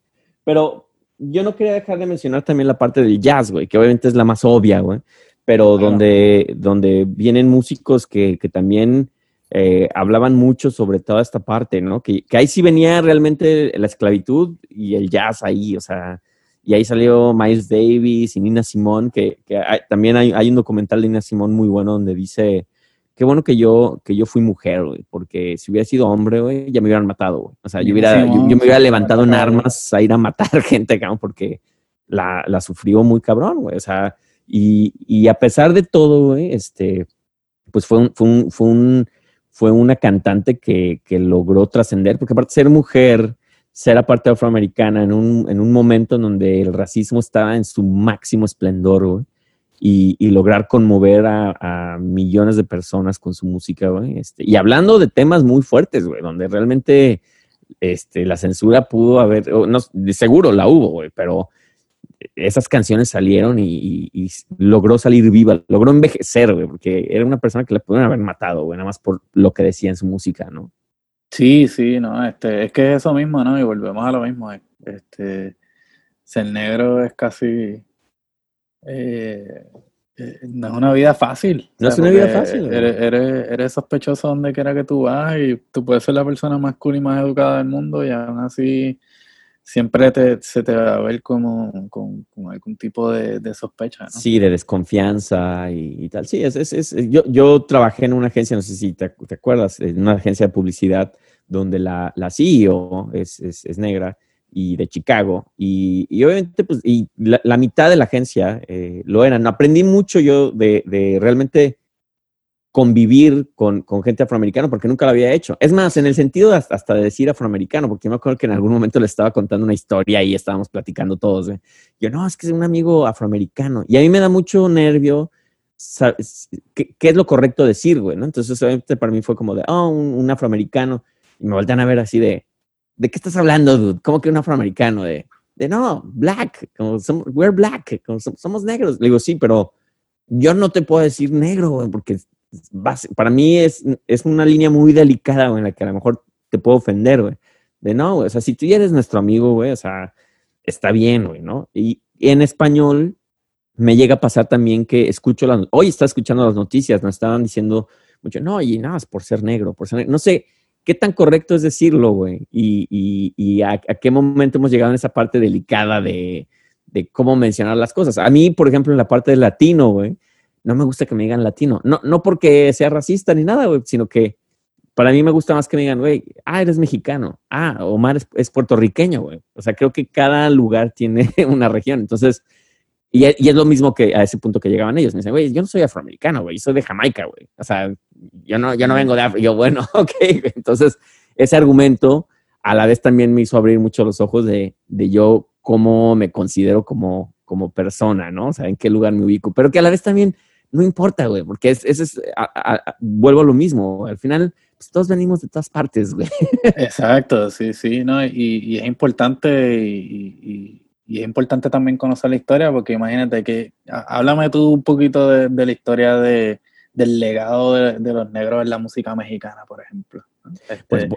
Pero yo no quería dejar de mencionar también la parte del jazz, güey, que obviamente es la más obvia, güey, pero
Claro.
donde, donde vienen músicos que, que también eh, hablaban mucho sobre toda esta parte, ¿no? Que, que ahí sí venía realmente la esclavitud y el jazz ahí, o sea, y ahí salió Miles Davis y Nina Simone, que, que hay- también hay, hay un documental de Nina Simone muy bueno donde dice, qué bueno que yo, que yo fui mujer, güey, porque si hubiera sido hombre, güey, ya me hubieran matado, güey. O sea, yo, hubiera, yo, me hubiera levantado en armas a ir a matar gente, cabrón, porque la, la sufrió muy cabrón, güey. O sea, y, y a pesar de todo, güey, este, pues fue un, fue un, fue un, fue una cantante que, que logró trascender, porque aparte ser mujer, ser aparte afroamericana en un, en un momento en donde el racismo estaba en su máximo esplendor, güey, y, lograr conmover a, millones de personas con su música, güey. Este, y hablando de temas muy fuertes, güey, donde realmente este, la censura pudo haber, no, seguro la hubo, güey, pero esas canciones salieron y, y- y logró salir viva, logró envejecer, güey, porque era una persona que le pudieron haber matado, güey, nada más por lo que decía en su música, ¿no?
Sí, sí, no, este, es que es eso mismo, ¿no? Y volvemos a lo mismo. eh, Este, ser negro es casi, eh, eh, no es una vida fácil.
No
o sea,
es una vida fácil.
Eres, eres, eres sospechoso donde quiera que tú vas y tú puedes ser la persona más cool y más educada del mundo y aún así siempre te, se te va a ver como con, algún tipo de, de sospecha, ¿no?
Sí, de desconfianza y, tal. Sí, es, es, yo, yo trabajé en una agencia, no sé si te, te acuerdas, en una agencia de publicidad donde la, la CEO es, es, negra y de Chicago. Y, y obviamente, pues, y la, la mitad de la agencia eh, lo eran. Aprendí mucho yo de, de realmente convivir con, con gente afroamericana porque nunca lo había hecho. Es más, en el sentido hasta, hasta de decir afroamericano, porque yo me acuerdo que en algún momento le estaba contando una historia y estábamos platicando todos. ¿eh? Yo, no, es que es un amigo afroamericano. Y a mí me da mucho nervio qué, qué es lo correcto decir, güey, ¿no? Entonces, obviamente, para mí fue como de, oh, un, afroamericano. Y me voltean a ver así de, ¿de qué estás hablando, dude? ¿Cómo que un afroamericano? De, de no, black, como somos, we're black, como som- somos negros. Le digo, sí, pero yo no te puedo decir negro, güey, porque para mí es, es una línea muy delicada, güey, en la que a lo mejor te puedo ofender, güey. De no, o sea, si tú ya eres nuestro amigo, güey, o sea, está bien, güey, ¿no? Y, en español me llega a pasar también que escucho las, hoy está escuchando las noticias, nos estaban diciendo mucho, no, y nada, es por ser negro, por ser. No sé qué tan correcto es decirlo, güey, y, y, y a, a qué momento hemos llegado en esa parte delicada de, de cómo mencionar las cosas. A mí, por ejemplo, en la parte del latino, güey, no me gusta que me digan latino. No, no porque sea racista ni nada, güey, sino que para mí me gusta más que me digan, güey, ah, eres mexicano. Ah, Omar es, es puertorriqueño, güey. O sea, creo que cada lugar tiene una región. Entonces, y, e- y es lo mismo que a ese punto que llegaban ellos. Me dicen, güey, yo no soy afroamericano, güey, soy de Jamaica, güey. O sea, yo no, yo no vengo de África. Yo, bueno, ok. Entonces, ese argumento a la vez también me hizo abrir mucho los ojos de, de yo cómo me considero como, como persona, ¿no? O sea, en qué lugar me ubico. Pero que a la vez también no importa, güey, porque es, es, es- a- a- a- vuelvo a lo mismo. Al final, pues todos venimos de todas partes, güey.
Exacto, sí, sí, ¿no? Y, y es importante y, y- y es importante también conocer la historia porque imagínate que, há- háblame tú un poquito de, de la historia de, del legado de, de los negros en la música mexicana, por ejemplo. Este,
Pues,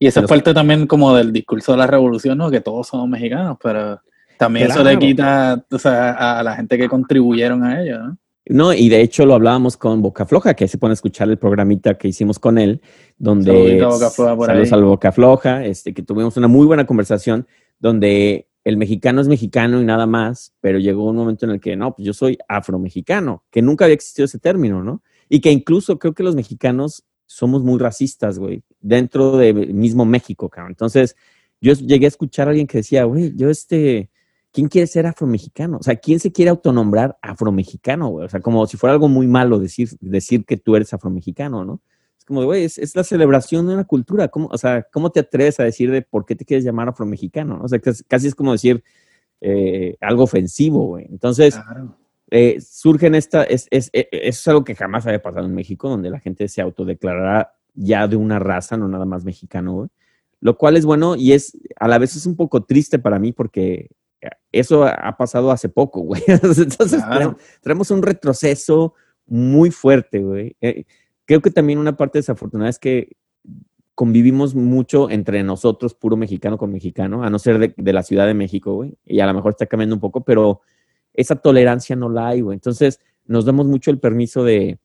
y eso es parte también como del discurso de la revolución, ¿no? Que todos somos mexicanos, pero también eso le quita o sea, a, a la gente que contribuyeron a ello, ¿no?
No, y de hecho lo hablábamos con Boca Floja, que se pone a escuchar el programita que hicimos con él, donde
Boca Floja por
saludos
ahí.
al Boca Floja, este, que tuvimos una muy buena conversación donde el mexicano es mexicano y nada más, pero llegó un momento en el que no, pues yo soy afromexicano, que nunca había existido ese término, ¿no? Y que incluso creo que los mexicanos somos muy racistas, güey, dentro del mismo México, cabrón. Entonces, yo llegué a escuchar a alguien que decía, güey, yo este, ¿quién quiere ser afromexicano? O sea, ¿quién se quiere autonombrar afromexicano, güey? O sea, como si fuera algo muy malo decir, decir que tú eres afromexicano, ¿no? Es como, güey, es, es la celebración de una cultura. ¿Cómo, o sea, ¿cómo te atreves a decir de por qué te quieres llamar afromexicano? ¿no? O sea, casi, es como decir eh, algo ofensivo, güey. Entonces,
Claro.
eh, surgen esta, es, es, es- eso es algo que jamás había pasado en México, donde la gente se autodeclarara ya de una raza, no nada más mexicano, güey. Lo cual es bueno y es a la vez es un poco triste para mí porque eso ha pasado hace poco, güey. Entonces
Claro.
traemos un retroceso muy fuerte, güey. Eh, creo que también una parte desafortunada es que convivimos mucho entre nosotros, puro mexicano con mexicano, a no ser de, de la Ciudad de México, güey. Y a lo mejor está cambiando un poco, pero esa tolerancia no la hay, güey. Entonces nos damos mucho el permiso de,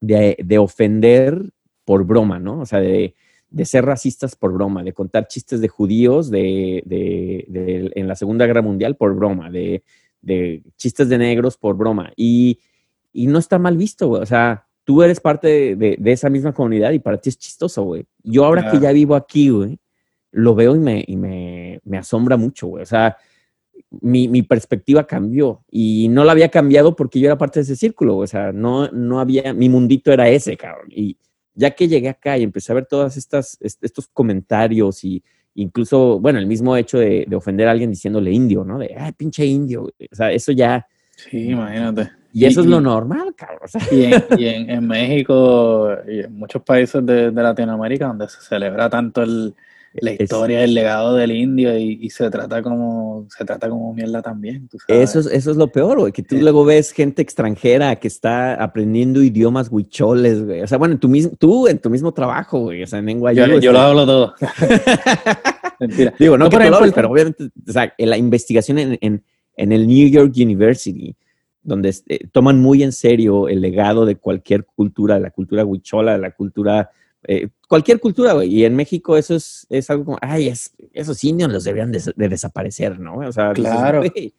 de, de ofender por broma, ¿no? O sea, de, de ser racistas por broma, de contar chistes de judíos de, de- de- en la Segunda Guerra Mundial por broma, de, de chistes de negros por broma. Y, y no está mal visto, güey. O sea, tú eres parte de, de- esa misma comunidad y para ti es chistoso, güey. Yo ahora que ya vivo aquí, güey, lo veo y me, y me, me asombra mucho, güey. O sea, mi, mi perspectiva cambió y no la había cambiado porque yo era parte de ese círculo, güey. o sea, no, no había, mi mundito era ese, cabrón. Y ya que llegué acá y empecé a ver todas estas, est- estos comentarios y incluso, bueno, el mismo hecho de, de ofender a alguien diciéndole indio, ¿no? De, ay, pinche indio. O sea, eso ya,
Sí, imagínate.
y eso es
Y-
lo normal, cabrón. O sea,
Y en, y en, en México y en muchos países de, de Latinoamérica donde se celebra tanto el, la
Es-
historia del legado del indio y, y se trata como se trata como mierda también, tú sabes.
Eso es, eso es lo peor, güey, que tú
Sí.
luego ves gente extranjera que está aprendiendo idiomas huicholes, güey. O sea, bueno, tú mismo, tú en tu mismo trabajo, güey, o sea, en NYU.
yo, yo lo hablo todo. Mentira.
Digo, no,
No,
que tú lo hables, pero obviamente, o sea, en la investigación en, en, en el New York University, donde eh, toman muy en serio el legado de cualquier cultura, de la cultura huichola, de la cultura, eh, cualquier cultura, güey. Y en México eso es, es algo como, ay, es, esos indios los deberían de, de desaparecer, ¿no? O sea, dices,
Claro.
güey,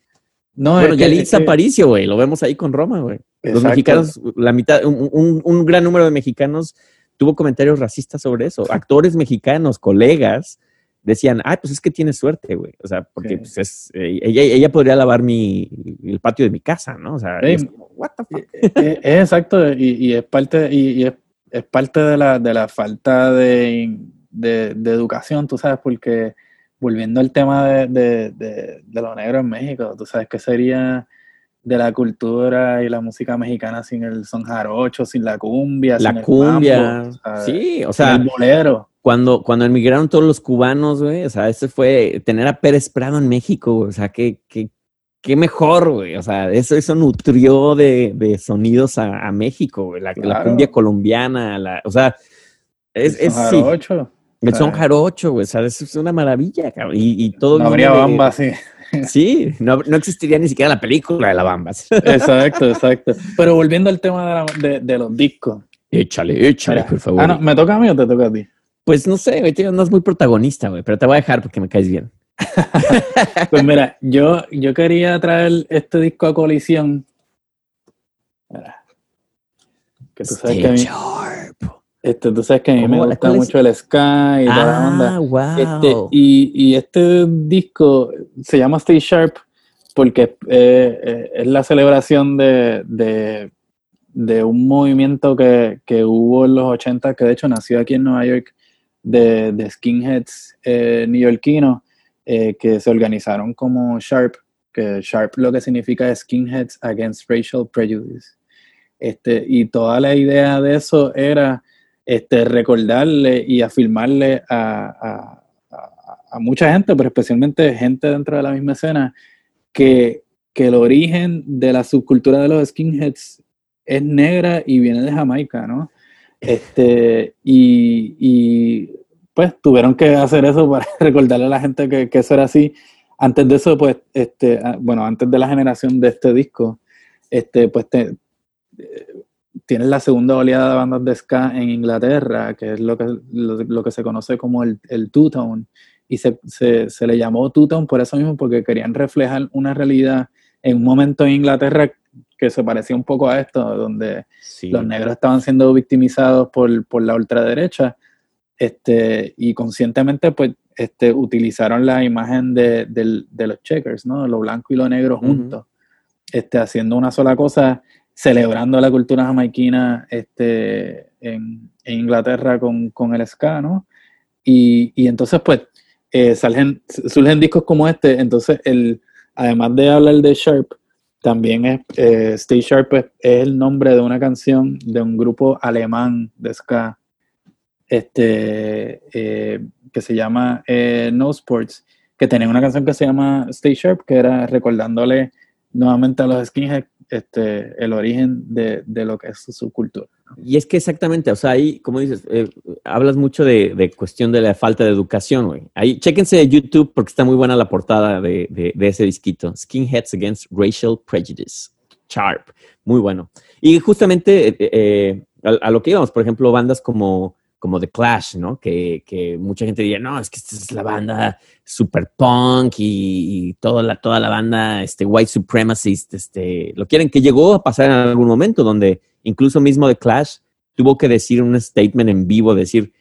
No,
bueno,
es
Yalitza
que-
Aparicio, güey, lo vemos ahí con Roma, güey. Los mexicanos, la mitad, un, un- un gran número de mexicanos tuvo comentarios racistas sobre eso. Actores mexicanos, colegas, decían, ay, pues es que tiene suerte, güey. O sea, porque
Sí.
pues es, eh, ella, ella podría lavar mi, el patio de mi casa, ¿no? O sea, es como, what the fuck?
Eh, exacto y, y es parte y, y es, es parte de la, de la falta de, de- de educación, tú sabes, porque volviendo al tema de, de, lo negro en México, tú sabes que sería de la cultura y la música mexicana sin el son jarocho, sin la cumbia, sin
La
el
cumbia,
mambo, ¿sabes?
sí, o
sin
sea,
el bolero.
cuando, cuando emigraron todos los cubanos, güey, o sea, ese fue tener a Pérez Prado en México, o sea, qué, qué, qué mejor, güey, o sea, eso, eso nutrió de, de sonidos a, a México, güey, la, la
Claro.
cumbia colombiana, la, o sea, es,
el
es
son
sí,
jarocho.
el son
Ah.
jarocho, güey, o sea, es una maravilla, cabrón, y, y todo
No habría
de-
bamba, sí.
Sí, no, no existiría ni siquiera la película de la Bambas.
Exacto, exacto. Pero volviendo al tema de, la- de- de los discos.
échale, échale,
Mira,
por favor.
Ah, no, ¿me toca a mí o te toca a ti?
Pues no sé, güey, no es muy protagonista, güey, pero te voy a dejar porque me caes bien.
Pues mira, yo, yo quería traer este disco a colisión. Mira. Que tú sabes que a mí, este, tú sabes que a mí me
¿La
gusta mucho el ska y toda la onda.
Ah, wow.
Este, y, y este disco se llama Stay Sharp porque eh, eh, es la celebración de, de, de un movimiento que, que hubo en los 80, que de hecho nació aquí en Nueva York, de, de skinheads eh, neoyorquinos eh, que se organizaron como Sharp, que Sharp lo que significa es Skinheads Against Racial Prejudice. Este, y toda la idea de eso era este, recordarle y afirmarle a, a, a- a mucha gente, pero especialmente gente dentro de la misma escena, que, que el origen de la subcultura de los skinheads es negra y viene de Jamaica, ¿no? Este, y, y, pues tuvieron que hacer eso para recordarle a la gente que, que eso era así. Antes de eso, pues, este, ah, bueno, antes de la generación de este disco, este, pues te, eh, tienes la segunda oleada de bandas de ska en Inglaterra, que es lo que, lo, lo que se conoce como el, el two-tone, y se, se, se le llamó two-tone por eso mismo, porque querían reflejar una realidad en un momento en Inglaterra que se parecía un poco a esto, donde
Sí.
los negros estaban siendo victimizados por, por la ultraderecha, este, y conscientemente pues este, utilizaron la imagen de, los checkers, ¿no? Lo blanco y lo negro juntos, este, haciendo una sola cosa, celebrando la cultura jamaiquina este, en, en Inglaterra con, con el ska, ¿no? Y, y entonces pues eh, surgen, surgen discos como este, entonces el, además de hablar de Sharp, también es, eh, Stay Sharp es, es el nombre de una canción de un grupo alemán de ska este, eh, que se llama eh, No Sports, que tenía una canción que se llama Stay Sharp, que era recordándole nuevamente a los skinheads este, el origen de, de, lo que es su cultura.
Y es que exactamente, o sea, ahí, como dices, eh, hablas mucho de, de, cuestión de la falta de educación, güey. Ahí, chéquense YouTube porque está muy buena la portada de, de, ese disquito, Skinheads Against Racial Prejudice, Sharp, muy bueno. Y justamente eh, a, a, lo que íbamos, por ejemplo, bandas como como The Clash, ¿no? Que, que, mucha gente diría, no, es que esta es la banda super punk y, toda, la, toda la banda este, white supremacist, este, lo quieren, que llegó a pasar en algún momento donde incluso mismo The Clash tuvo que decir un statement en vivo, decir,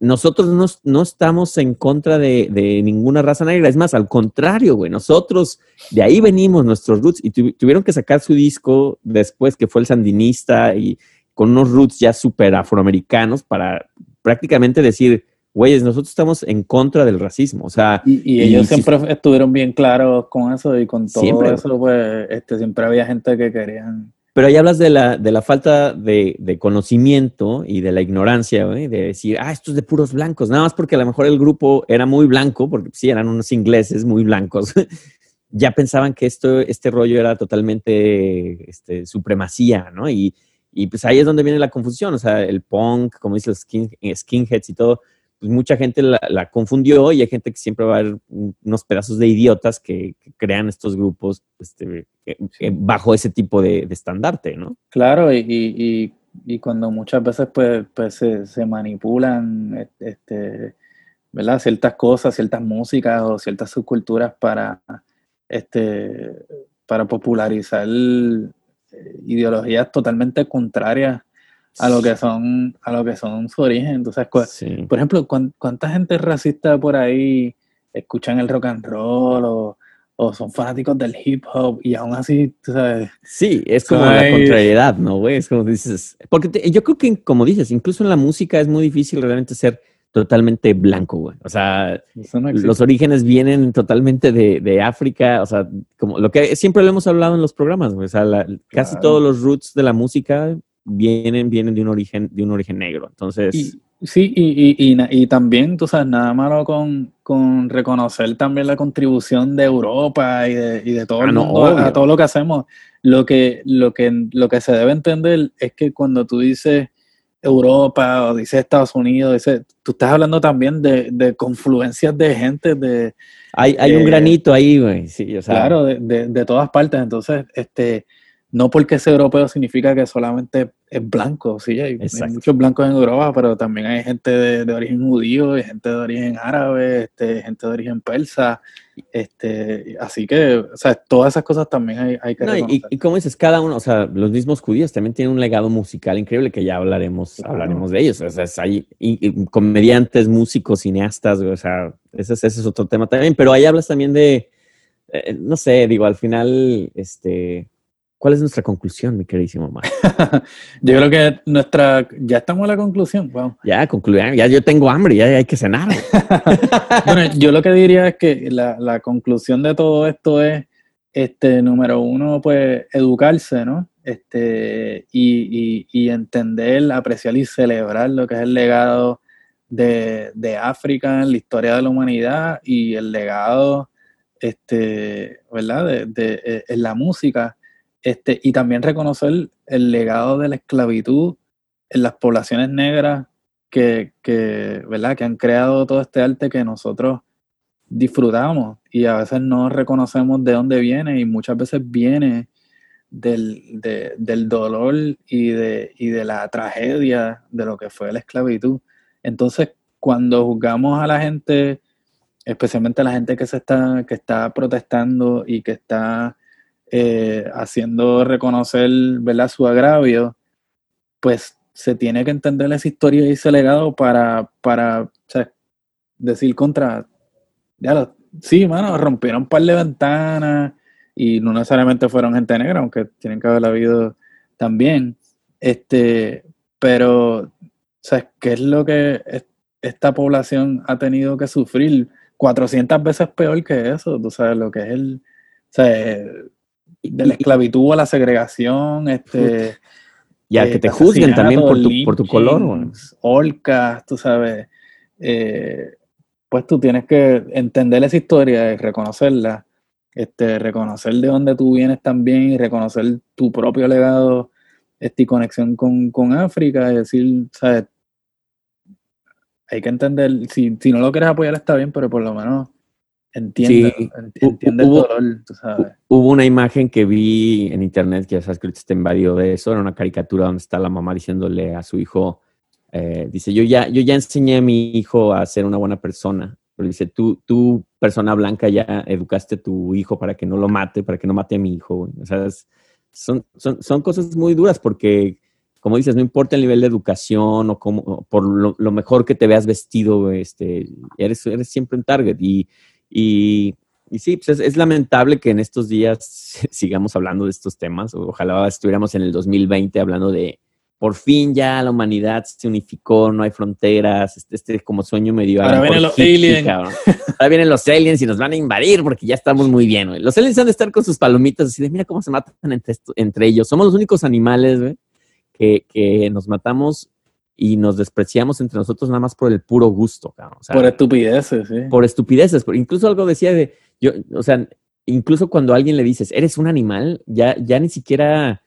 nosotros no, no estamos en contra de, de, ninguna raza negra, es más, al contrario, güey, nosotros de ahí venimos, nuestros roots, y tuvieron que sacar su disco después que fue el sandinista y con unos roots ya súper afroamericanos para prácticamente decir, güeyes, nosotros estamos en contra del racismo. O sea,
y, ellos siempre estuvieron bien claros con eso y con todo eso, pues este, siempre había gente que querían.
Pero ahí hablas de la, de la falta de, de conocimiento y de la ignorancia, de decir, ah, esto es de puros blancos, nada más porque a lo mejor el grupo era muy blanco, porque sí, eran unos ingleses muy blancos. ya pensaban que esto, este rollo era totalmente este, supremacía, ¿no? Y, y pues ahí es donde viene la confusión, o sea, el punk, como dice los skin, eh, skinheads y todo, pues mucha gente la, confundió y hay gente que siempre va a haber unos pedazos de idiotas que, crean estos grupos este, eh, eh, bajo ese tipo de, estandarte, ¿no?
Claro, y, y, y, cuando muchas veces pues, pues se, manipulan este, ¿verdad? ciertas cosas, ciertas músicas o ciertas subculturas para, este, para popularizar ideologías totalmente contrarias a lo que son a lo que son su origen. Entonces, por ejemplo, ¿cuánta gente racista por ahí escuchan el rock and roll o, son fanáticos del hip hop y aún así, tú sabes.
Sí, es como la contrariedad, ¿no, güey? Es como dices. Porque yo creo que, como dices, incluso en la música es muy difícil realmente ser totalmente blanco, güey. O sea, los orígenes vienen totalmente de, de, África, o sea, como lo que siempre lo hemos hablado en los programas, güey. O sea, casi todos los roots de la música vienen, vienen de un origen, de un origen negro. Entonces.
sí, y, y, y, también, tú sabes, nada malo con, con, reconocer también la contribución de Europa y de, y de todo el ah, a, todo lo que hacemos. Lo que, lo que, lo que se debe entender es que cuando tú dices Europa o dice Estados Unidos, dice, tú estás hablando también de, de confluencias de gente, de...
Hay, hay un granito ahí, güey, sí,
o sea. Claro, de, de, de, todas partes, entonces, este, no porque sea europeo significa que solamente es blanco, sí, hay, muchos blancos en Europa, pero también hay gente de, origen judío, hay gente de origen árabe, este, gente de origen persa, este, así que, o sea, todas esas cosas también hay, hay que
no, y, y, como dices, cada uno, o sea, los mismos judíos también tienen un legado musical increíble que ya hablaremos, hablaremos de ellos, o sea, hay comediantes, músicos, cineastas, o sea, ese, ese, es otro tema también, pero ahí hablas también de, eh, no sé, digo, al final, este ¿Cuál es nuestra conclusión, mi queridísimo Omar?
yo creo que nuestra, ya estamos en la conclusión. Wow.
Ya, concluyan, ya yo tengo hambre, ya hay que cenar.
bueno, yo lo que diría es que la, la, conclusión de todo esto es, este, número uno, pues educarse, ¿no? Este, y, y, y entender, apreciar y celebrar lo que es el legado de, de África en la historia de la humanidad y el legado, este, ¿verdad? De, de, eh, en la música este, y también reconocer el legado de la esclavitud en las poblaciones negras que, ¿verdad? que han creado todo este arte que nosotros disfrutamos y a veces no reconocemos de dónde viene y muchas veces viene del, del dolor y de, y de la tragedia de lo que fue la esclavitud. Entonces, cuando juzgamos a la gente, especialmente a la gente que se está, que está protestando y que está eh, haciendo reconocer ¿verdad? su agravio, pues se tiene que entender esa historia y ese legado para, para decir contra, ya sí, mano, rompieron un par de ventanas y no necesariamente fueron gente negra, aunque tienen que haber habido también. Este, pero, ¿sabes qué es lo que esta población ha tenido que sufrir? 400 veces peor que eso, tú sabes lo que es el, sea, de la esclavitud a la segregación, este,
Y a
eh,
que te juzguen también por tu, por tu color.
Orcas, tú sabes. eh, pues tú tienes que entender esa historia y reconocerla. Este, reconocer de dónde tú vienes también y reconocer tu propio legado este, y conexión con, con África. Y decir, ¿sabes? Hay que entender, si, si no lo quieres apoyar está bien, pero por lo menos entiende,
Sí.
ent- entiende el
Hubo-
dolor, tú sabes.
Hubo una imagen que vi en internet, que ya sabes que ahorita está invadido de eso, era una caricatura donde está la mamá diciéndole a su hijo, eh, dice, yo ya, yo ya enseñé a mi hijo a ser una buena persona, pero dice, tú, tú, persona blanca, ya educaste a tu hijo para que no lo mate, para que no mate a mi hijo. güey". O sea, es- son, son, son cosas muy duras porque, como dices, no importa el nivel de educación o cómo, o por lo, lo mejor que te veas vestido, este, eres, eres siempre un target. Y, y, y sí, pues es, es lamentable que en estos días sigamos hablando de estos temas. Ojalá estuviéramos en el 2020 hablando de por fin ya la humanidad se unificó, no hay fronteras, este, este como sueño medio.
Ahora vienen los aliens.
Ahora vienen los aliens y nos van a invadir porque ya estamos muy bien, güey. Los aliens han de estar con sus palomitas así de mira cómo se matan entre, entre ellos. Somos los únicos animales, güey, que, que nos matamos y nos despreciamos entre nosotros nada más por el puro gusto, cabrón. O sea,
Por estupideces, sí.
por estupideces. Por, incluso algo decía de, yo, o sea, incluso cuando a alguien le dices, eres un animal, ya, ya ni siquiera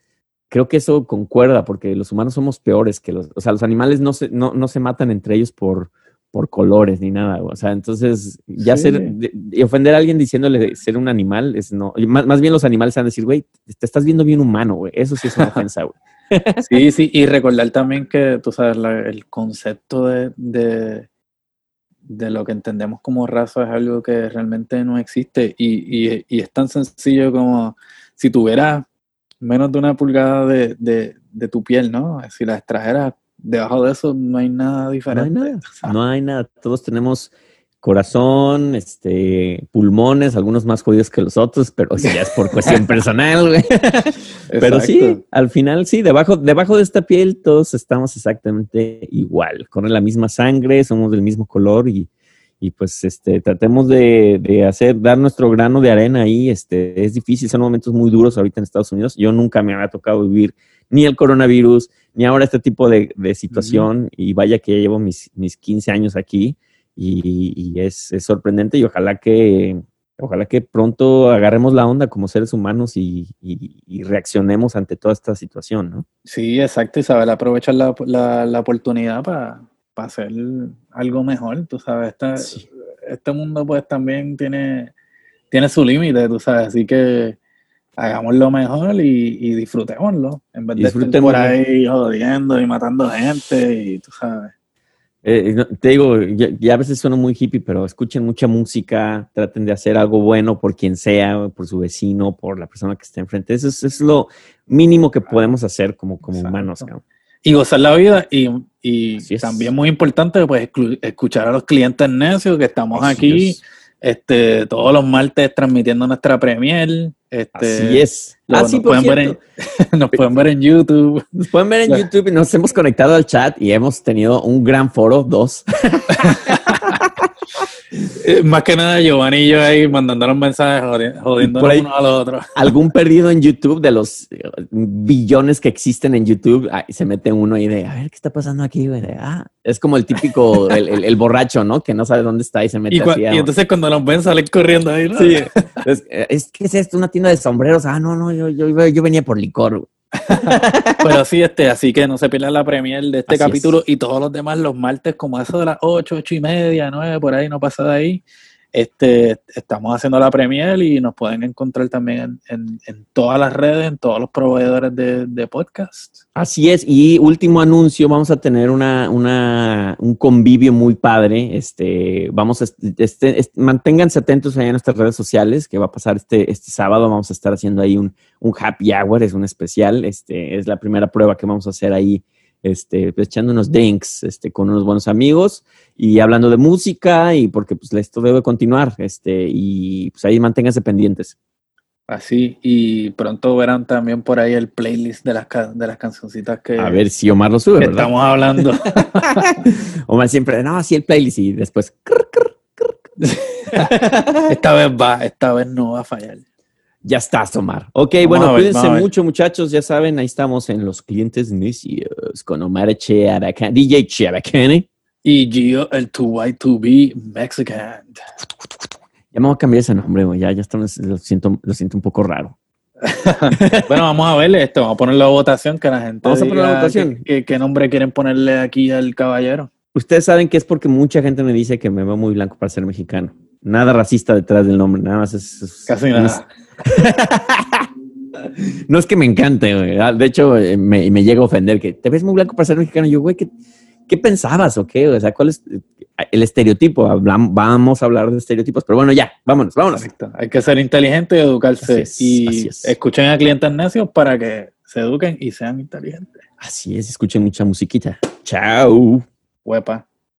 creo que eso concuerda, porque los humanos somos peores que los, o sea, los animales no se, no, no se matan entre ellos por, por colores ni nada. O sea, entonces ya
Sí.
ser, de- y ofender a alguien diciéndole ser un animal es no, más, más bien los animales van a decir, güey, te estás viendo bien humano, güey. Eso sí es una ofensa, güey.
Sí, sí, y recordar también que, tú sabes, la- el concepto de, de, de lo que entendemos como raza es algo que realmente no existe y, y- y es tan sencillo como si tuvieras menos de una pulgada de, de- de tu piel, ¿no? Si la extrajeras debajo de eso no hay nada
No hay
diferente.
nada, no hay nada. Todos tenemos corazón, este, pulmones, algunos más jodidos que los otros, pero eso ya es por cuestión personal, güey. Pero sí, al final sí, debajo, debajo de esta piel todos estamos exactamente igual, corre la misma sangre, somos del mismo color y, y pues este, tratemos de, de hacer, dar nuestro grano de arena ahí, este, es difícil, son momentos muy duros ahorita en Estados Unidos, yo nunca me había tocado vivir ni el coronavirus, ni ahora este tipo de, de situación y vaya que ya llevo mis, mis 15 años aquí y, y es, es sorprendente y ojalá que, ojalá que pronto agarremos la onda como seres humanos y, y- y reaccionemos ante toda esta situación, ¿no?
Sí, exacto, y saber aprovechar la, la, la oportunidad para hacer algo mejor, tú sabes, esta-
Sí.
este mundo pues también tiene, tiene su límite, tú sabes, así que hagámoslo mejor y, y disfrutémoslo, en vez de estar por ahí jodiendo y matando gente y tú sabes.
Eh, te digo, ya, ya a veces suena muy hippie, pero escuchen mucha música, traten de hacer algo bueno por quien sea, por su vecino, por la persona que está enfrente. Eso es, es lo mínimo que podemos hacer como, como
Exacto.
humanos. cabrón.
Y gozar la vida y, y también muy importante pues escu- escuchar a los clientes necios que estamos
Así
aquí
es.
este todos los martes transmitiendo nuestra premier. Este,
Así es. Ah, sí,
nos,
por
pueden ver en, nos pueden ver en YouTube.
Nos pueden ver en. YouTube y nos hemos conectado al chat y hemos tenido un gran foro, dos.
Eh, Más que nada Giovanni y yo ahí mandándonos mensajes jodi- jodiéndonos
Por ahí-
uno a los otros.
Algún perdido en YouTube de los eh, billones que existen en YouTube, se mete uno ahí de, a ver, ¿qué está pasando aquí? güey? Ah, es como el típico, el, el- el borracho, ¿no? Que no sabe dónde está y se mete
Y,
así.
y entonces cuando nos ven salen corriendo ahí. ¿no?
Sí. Es, es que es esto, una tienda de sombreros. Ah, no, no, yo, yo, yo venía por licor. güey.
Pero sí, este, así que no se pierdan la premier de este
Así
capítulo y todos los demás los martes, como eso de las 8, 8 y media, 9, por ahí, no pasa de ahí. Este, estamos haciendo la premier y nos pueden encontrar también en, todas las redes, en todos los proveedores de, de podcast.
Así es. Y último anuncio, vamos a tener una, una, un convivio muy padre. Este, vamos a, este, este- manténganse atentos allá en nuestras redes sociales, que va a pasar este, este sábado. Vamos a estar haciendo ahí un, un happy hour, es un especial. Este, es la primera prueba que vamos a hacer ahí, este, pues, echando unos drinks, este, con unos buenos amigos y hablando de música y porque pues esto debe continuar, este, y pues ahí manténganse pendientes.
Así, y pronto verán también por ahí el playlist de las, de las cancioncitas que,
A ver si Omar lo sube,
que
¿verdad?
estamos hablando.
Omar siempre, no, sí el playlist y después,
esta vez va, esta vez no va a fallar.
Ya está, Omar. Ok,
Vamos
bueno,
ver,
cuídense mucho, muchachos. Ya saben, ahí estamos en los clientes necios con Omar Cheabacani, DJ Cheabacani.
Y Gio, el 2Y2B Mexican.
Ya me voy a cambiar ese nombre, güey. Ya, ya está, lo siento, lo siento un poco raro.
Bueno, vamos a ver esto, vamos a ponerlo a votación, que la gente
Vamos a ponerlo a
diga
votación.
qué- nombre quieren ponerle aquí al caballero.
Ustedes saben que es porque mucha gente me dice que me veo muy blanco para ser mexicano. Nada racista detrás del nombre, nada más es. es-
Casi nada.
no es que me encante, güey. Ah, De hecho, eh, me, me llega a ofender que te ves muy blanco para ser mexicano. Yo, güey, ¿qué, qué pensabas o qué? O sea, ¿cuál es eh, el estereotipo? Hablam- vamos a hablar de estereotipos, pero bueno, ya, vámonos, vámonos.
Correcto. Hay que ser inteligente y educarse.
Es,
y
es.
escuchen a clientes necios para que se eduquen y sean inteligentes.
Así es, escuchen mucha musiquita. Chao.
Huepa.